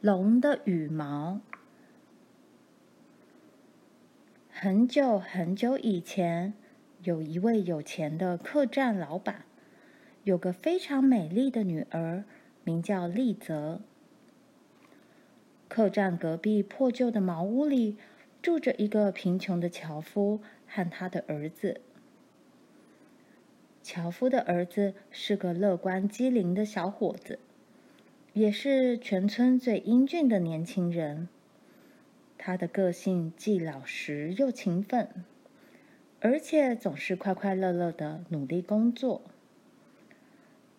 龙的羽毛。很久很久以前，有一位有钱的客栈老板，有个非常美丽的女儿，名叫丽泽。客栈隔壁破旧的茅屋里，住着一个贫穷的樵夫和他的儿子。樵夫的儿子是个乐观机灵的小伙子。也是全村最英俊的年轻人。他的个性既老实又勤奋，而且总是快快乐乐的努力工作。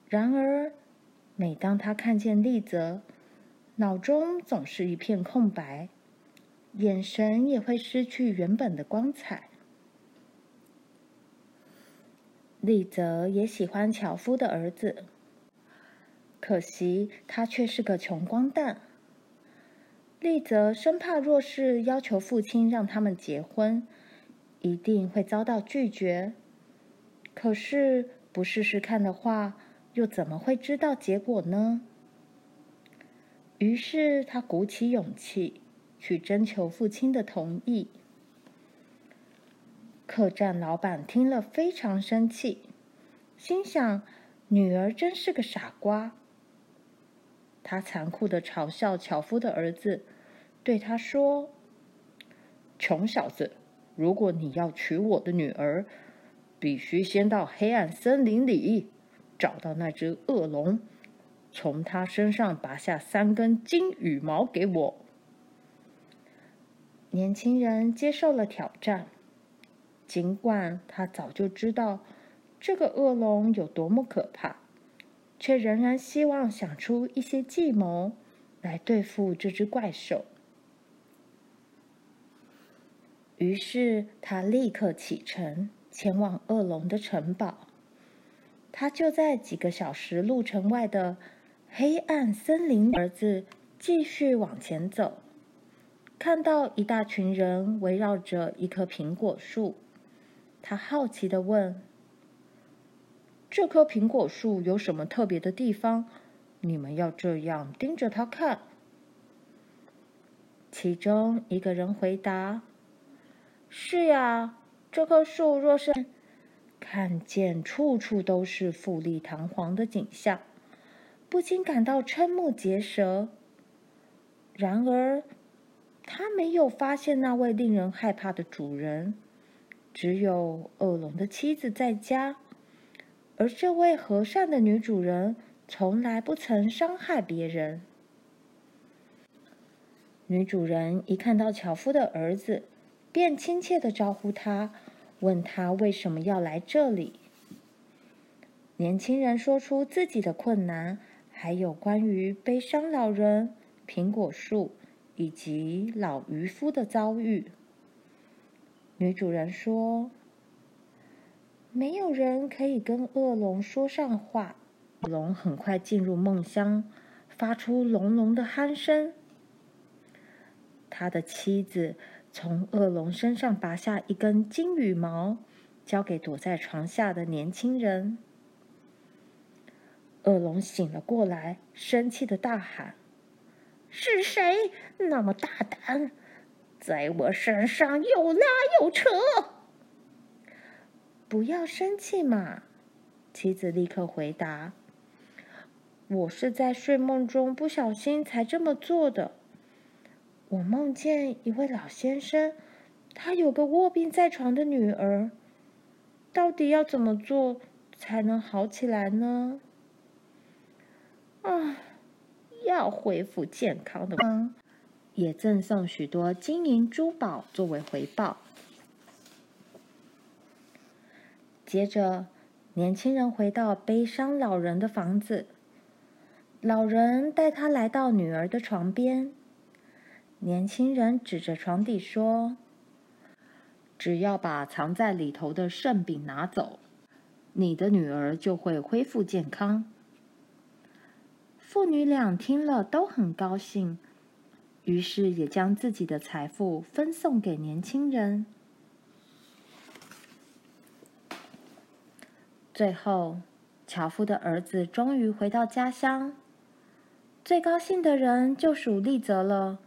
然而，每当他看见丽泽，脑中总是一片空白，眼神也会失去原本的光彩。丽泽也喜欢樵夫的儿子。可惜他却是个穷光蛋。丽泽生怕若是要求父亲让他们结婚，一定会遭到拒绝。可是不试试看的话，又怎么会知道结果呢？于是他鼓起勇气去征求父亲的同意。客栈老板听了非常生气，心想：女儿真是个傻瓜。他残酷的嘲笑樵夫的儿子，对他说：“穷小子，如果你要娶我的女儿，必须先到黑暗森林里找到那只恶龙，从它身上拔下三根金羽毛给我。”年轻人接受了挑战，尽管他早就知道这个恶龙有多么可怕。却仍然希望想出一些计谋来对付这只怪兽。于是他立刻启程，前往恶龙的城堡。他就在几个小时路程外的黑暗森林。儿子继续往前走，看到一大群人围绕着一棵苹果树，他好奇地问。这棵苹果树有什么特别的地方？你们要这样盯着它看？其中一个人回答：“是呀，这棵树若是看见处处都是富丽堂皇的景象，不禁感到瞠目结舌。然而，他没有发现那位令人害怕的主人，只有恶龙的妻子在家。”而这位和善的女主人从来不曾伤害别人。女主人一看到樵夫的儿子，便亲切地招呼他，问他为什么要来这里。年轻人说出自己的困难，还有关于悲伤老人、苹果树以及老渔夫的遭遇。女主人说。没有人可以跟恶龙说上话。龙很快进入梦乡，发出隆隆的鼾声。他的妻子从恶龙身上拔下一根金羽毛，交给躲在床下的年轻人。恶龙醒了过来，生气地大喊：“是谁那么大胆，在我身上又拉又扯？”不要生气嘛，妻子立刻回答：“我是在睡梦中不小心才这么做的。我梦见一位老先生，他有个卧病在床的女儿，到底要怎么做才能好起来呢？啊，要恢复健康的吗，也赠送许多金银珠宝作为回报。”接着，年轻人回到悲伤老人的房子。老人带他来到女儿的床边。年轻人指着床底说：“只要把藏在里头的圣饼拿走，你的女儿就会恢复健康。”父女俩听了都很高兴，于是也将自己的财富分送给年轻人。最后，樵夫的儿子终于回到家乡。最高兴的人就属丽泽了。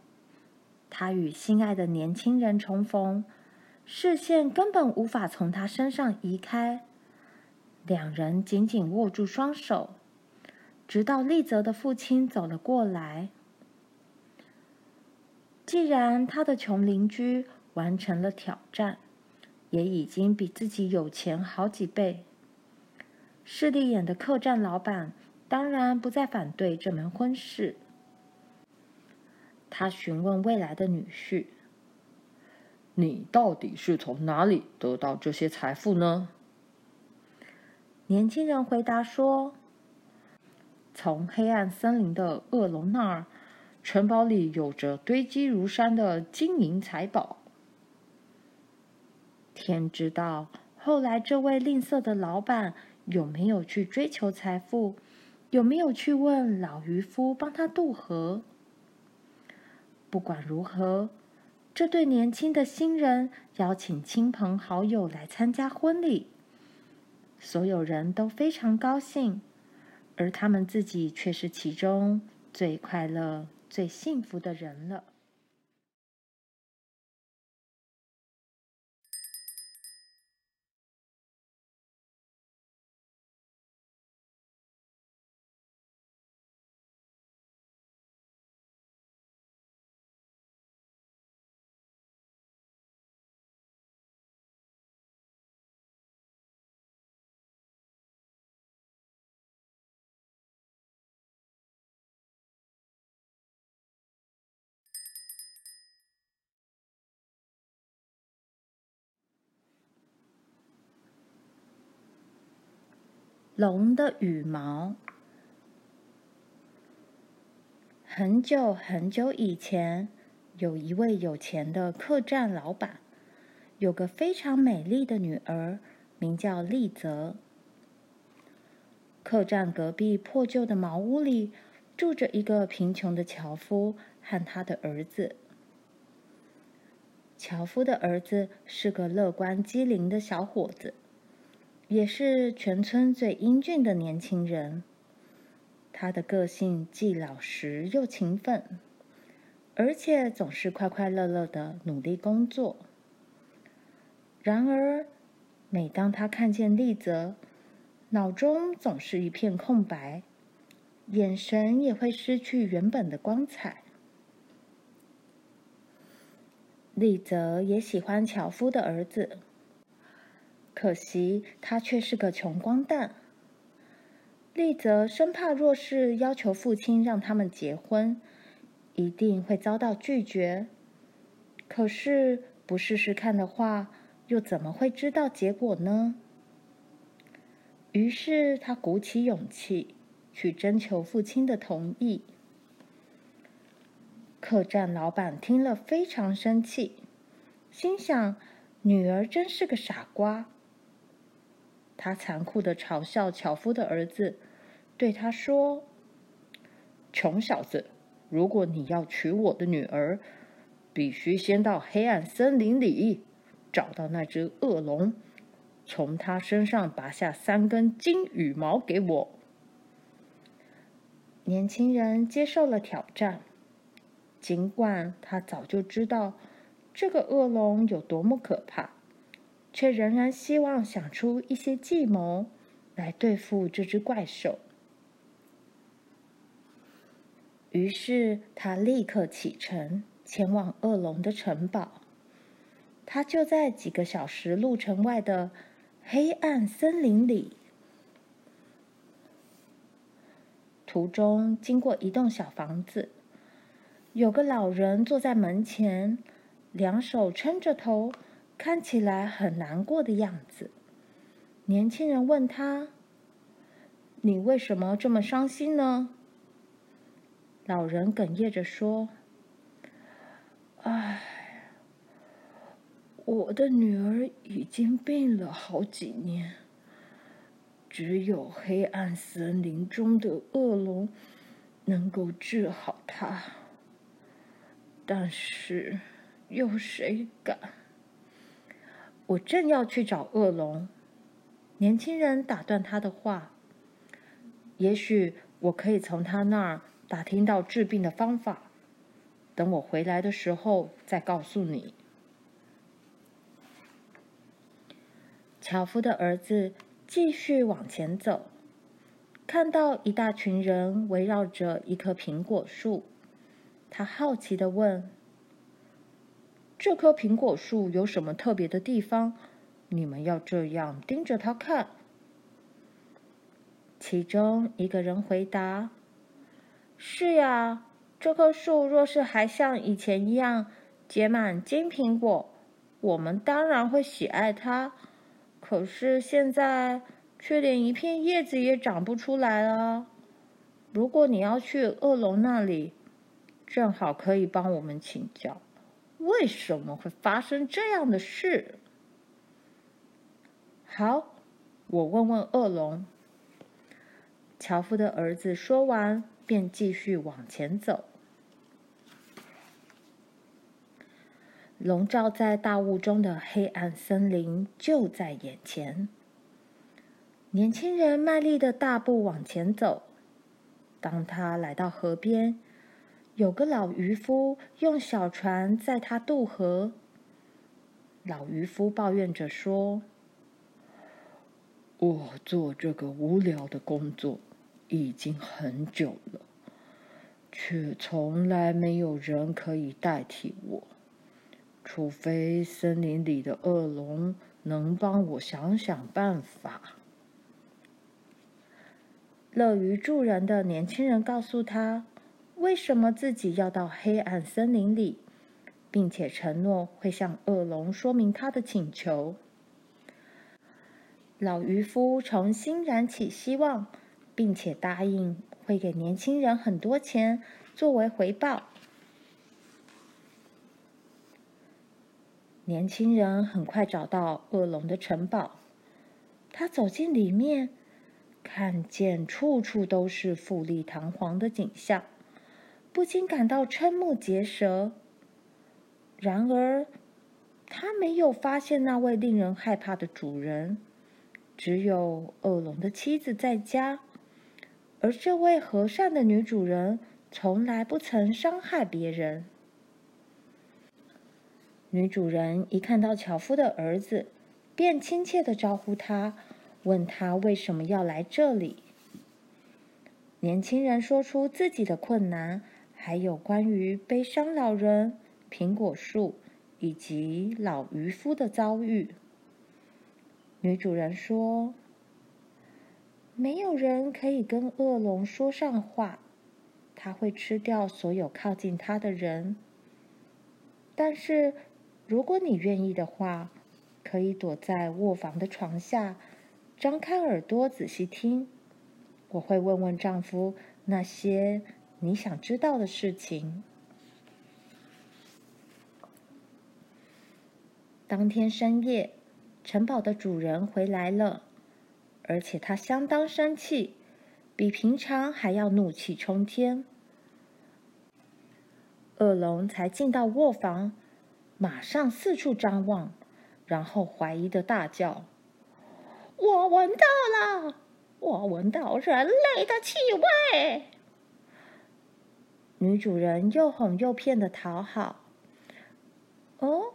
他与心爱的年轻人重逢，视线根本无法从他身上移开。两人紧紧握住双手，直到丽泽的父亲走了过来。既然他的穷邻居完成了挑战，也已经比自己有钱好几倍，势利眼的客栈老板。当然不再反对这门婚事。他询问未来的女婿：“你到底是从哪里得到这些财富呢？”年轻人回答说：“从黑暗森林的恶龙那儿，城堡里有着堆积如山的金银财宝。”天知道，后来这位吝啬的老板有没有去追求财富？有没有去问老渔夫帮他渡河？不管如何，这对年轻的新人邀请亲朋好友来参加婚礼，所有人都非常高兴，而他们自己却是其中最快乐、最幸福的人了。龙的羽毛。很久很久以前，有一位有钱的客栈老板，有个非常美丽的女儿，名叫丽泽。客栈隔壁破旧的茅屋里，住着一个贫穷的樵夫和他的儿子。樵夫的儿子是个乐观机灵的小伙子。也是全村最英俊的年轻人。他的个性既老实又勤奋，而且总是快快乐乐的努力工作。然而，每当他看见丽泽，脑中总是一片空白，眼神也会失去原本的光彩。丽泽也喜欢樵夫的儿子。可惜他却是个穷光蛋。丽泽生怕若是要求父亲让他们结婚，一定会遭到拒绝。可是不试试看的话，又怎么会知道结果呢？于是他鼓起勇气去征求父亲的同意。客栈老板听了非常生气，心想：女儿真是个傻瓜。他残酷的嘲笑樵夫的儿子，对他说：“穷小子，如果你要娶我的女儿，必须先到黑暗森林里找到那只恶龙，从他身上拔下三根金羽毛给我。”年轻人接受了挑战，尽管他早就知道这个恶龙有多么可怕。却仍然希望想出一些计谋来对付这只怪兽。于是他立刻启程前往恶龙的城堡。他就在几个小时路程外的黑暗森林里。途中经过一栋小房子，有个老人坐在门前，两手撑着头。看起来很难过的样子。年轻人问他：“你为什么这么伤心呢？”老人哽咽着说：“唉，我的女儿已经病了好几年，只有黑暗森林中的恶龙能够治好她。但是，有谁敢？”我正要去找恶龙，年轻人打断他的话。也许我可以从他那儿打听到治病的方法，等我回来的时候再告诉你。”樵夫的儿子继续往前走，看到一大群人围绕着一棵苹果树，他好奇地问：“这棵苹果树有什么特别的地方？你们要这样盯着它看？”其中一个人回答：“是呀，这棵树若是还像以前一样结满金苹果，我们当然会喜爱它。可是现在却连一片叶子也长不出来了。如果你要去恶龙那里，正好可以帮我们请教，为什么会发生这样的事？”好，我问问恶龙。樵夫的儿子说完，便继续往前走。笼罩在大雾中的黑暗森林就在眼前。年轻人卖力的大步往前走。当他来到河边，有个老渔夫用小船载他渡河。老渔夫抱怨着说：“我做这个无聊的工作。”已经很久了，却从来没有人可以代替我，除非森林里的恶龙能帮我想想办法。乐于助人的年轻人告诉他，为什么自己要到黑暗森林里，并且承诺会向恶龙说明他的请求。老渔夫重新燃起希望。并且答应会给年轻人很多钱作为回报。年轻人很快找到恶龙的城堡，他走进里面，看见处处都是富丽堂皇的景象，不禁感到瞠目结舌。然而，他没有发现那位令人害怕的主人，只有恶龙的妻子在家。而这位和善的女主人从来不曾伤害别人。女主人一看到樵夫的儿子，便亲切地招呼他，问他为什么要来这里。年轻人说出自己的困难，还有关于悲伤老人、苹果树以及老渔夫的遭遇。女主人说。没有人可以跟恶龙说上话，他会吃掉所有靠近他的人。但是，如果你愿意的话，可以躲在卧房的床下，张开耳朵仔细听。我会问问丈夫那些你想知道的事情。当天深夜，城堡的主人回来了。而且他相当生气，比平常还要怒气冲天。恶龙才进到卧房，马上四处张望，然后怀疑的大叫：“我闻到了，我闻到人类的气味！”女主人又哄又骗的讨好：“哦，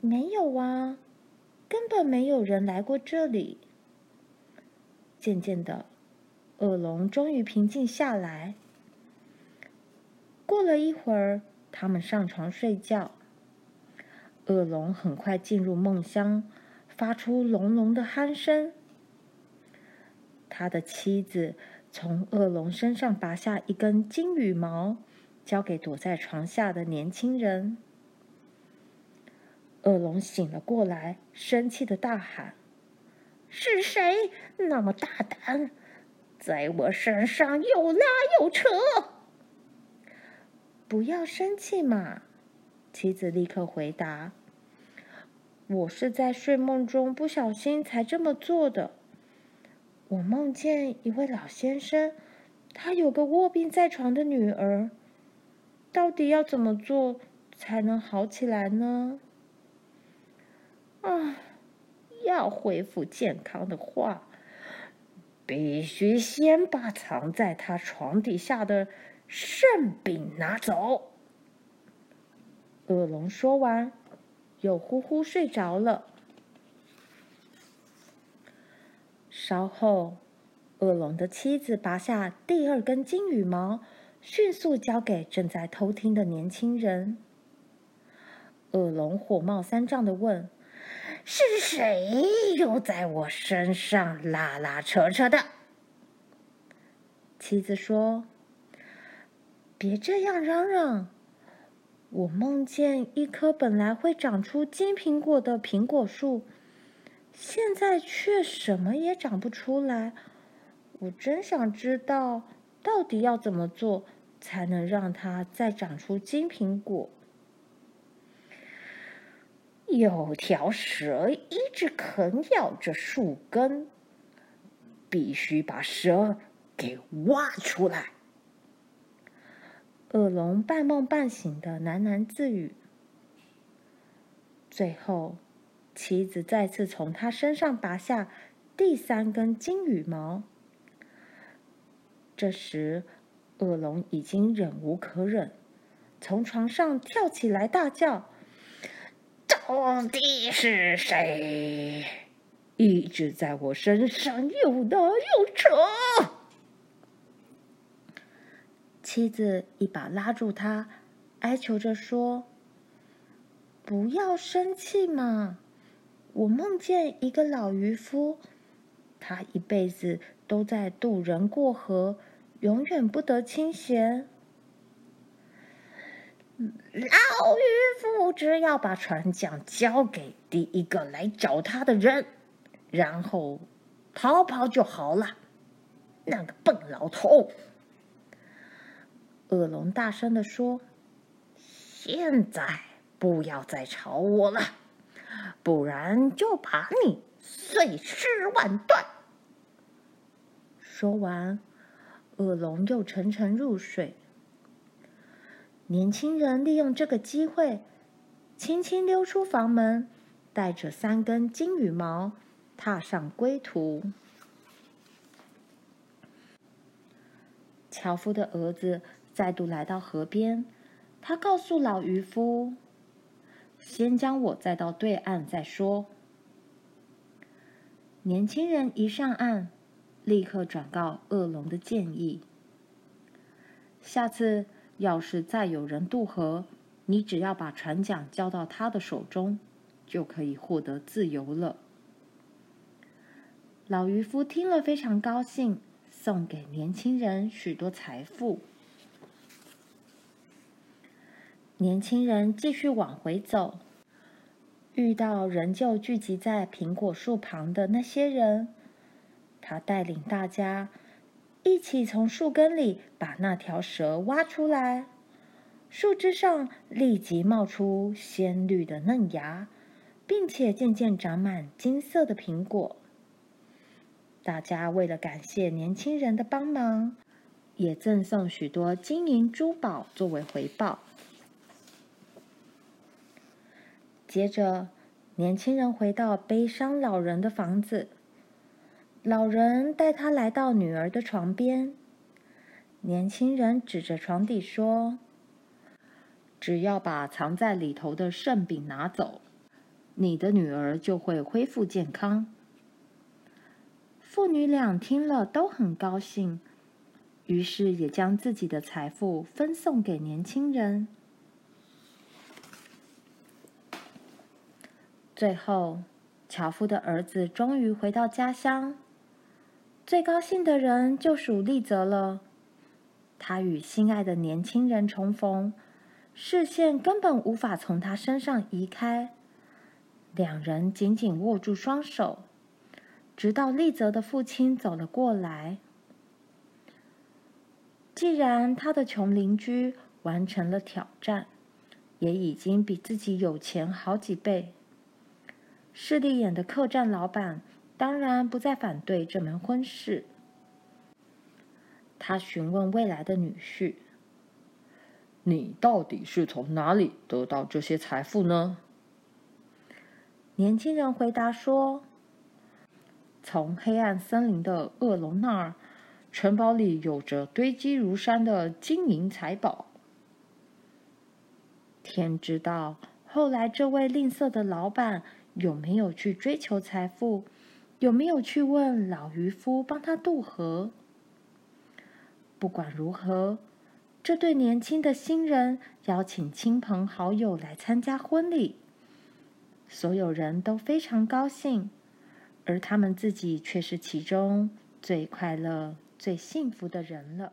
没有啊，根本没有人来过这里。”渐渐的，恶龙终于平静下来。过了一会儿，他们上床睡觉。恶龙很快进入梦乡，发出隆隆的鼾声。他的妻子从恶龙身上拔下一根金羽毛，交给躲在床下的年轻人。恶龙醒了过来，生气的大喊。是谁那么大胆，在我身上又拉又扯？不要生气嘛！妻子立刻回答：“我是在睡梦中不小心才这么做的。我梦见一位老先生，他有个卧病在床的女儿，到底要怎么做才能好起来呢？”啊！要恢复健康的话，必须先把藏在他床底下的圣饼拿走。”恶龙说完，又呼呼睡着了。稍后，恶龙的妻子拔下第二根金羽毛，迅速交给正在偷听的年轻人。恶龙火冒三丈的问：“是谁又在我身上拉拉扯扯的？”妻子说：“别这样嚷嚷！我梦见一棵本来会长出金苹果的苹果树，现在却什么也长不出来。我真想知道，到底要怎么做才能让它再长出金苹果？”有条蛇一直啃咬着树根，必须把蛇给挖出来。恶龙半梦半醒的喃喃自语。最后，妻子再次从他身上拔下第三根金羽毛。这时，恶龙已经忍无可忍，从床上跳起来，大叫。到底是谁一直在我身上又拉又扯？妻子一把拉住他，哀求着说：“不要生气嘛！我梦见一个老渔夫，他一辈子都在渡人过河，永远不得清闲。”老渔夫只要把船桨交给第一个来找他的人，然后逃跑就好了。那个笨老头！恶龙大声地说：“现在不要再吵我了，不然就把你碎尸万段。”说完，恶龙又沉沉入睡。年轻人利用这个机会，轻轻溜出房门，带着三根金羽毛，踏上归途。樵夫的儿子再度来到河边，他告诉老渔夫：“先将我载到对岸再说。”年轻人一上岸，立刻转告恶龙的建议：“下次。”要是再有人渡河，你只要把船桨交到他的手中，就可以获得自由了。老渔夫听了非常高兴，送给年轻人许多财富。年轻人继续往回走，遇到仍旧聚集在苹果树旁的那些人，他带领大家。一起从树根里把那条蛇挖出来，树枝上立即冒出鲜绿的嫩芽，并且渐渐长满金色的苹果。大家为了感谢年轻人的帮忙，也赠送许多金银珠宝作为回报。接着，年轻人回到悲伤老人的房子。老人带他来到女儿的床边。年轻人指着床底说：“只要把藏在里头的圣饼拿走，你的女儿就会恢复健康。”父女俩听了都很高兴，于是也将自己的财富分送给年轻人。最后，樵夫的儿子终于回到家乡。最高兴的人就属丽泽了。他与心爱的年轻人重逢，视线根本无法从他身上移开。两人紧紧握住双手，直到丽泽的父亲走了过来。既然他的穷邻居完成了挑战，也已经比自己有钱好几倍，势利眼的客栈老板。当然不再反对这门婚事。他询问未来的女婿：“你到底是从哪里得到这些财富呢？”年轻人回答说：“从黑暗森林的恶龙那儿城堡里有着堆积如山的金银财宝。天知道，后来这位吝啬的老板有没有去追求财富，有没有去问老渔夫帮他渡河？不管如何，这对年轻的新人邀请亲朋好友来参加婚礼，所有人都非常高兴，而他们自己却是其中最快乐、最幸福的人了。